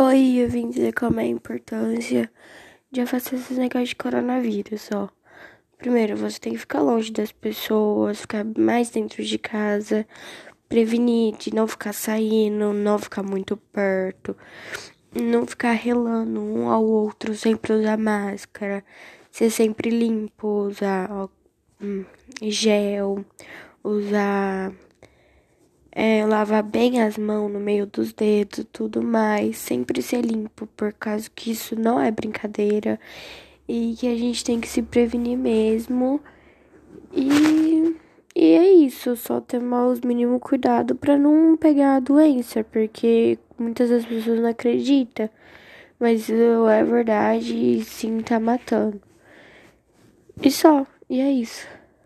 Oi, eu vim dizer como é a importância de afastar esses negócios de coronavírus, ó. Primeiro, você tem que ficar longe das pessoas, ficar mais dentro de casa, prevenir de não ficar saindo, não ficar muito perto, não ficar relando um ao outro, sempre usar máscara, ser sempre limpo, usar ó, hum, gel, usar é, lavar bem as mãos no meio dos dedos, tudo mais, sempre ser limpo, por causa que isso não é brincadeira e que a gente tem que se prevenir mesmo. E, e é isso, só tomar os mínimos cuidado para não pegar a doença, porque muitas das pessoas não acreditam, mas é verdade e sim tá matando. E só, e é isso.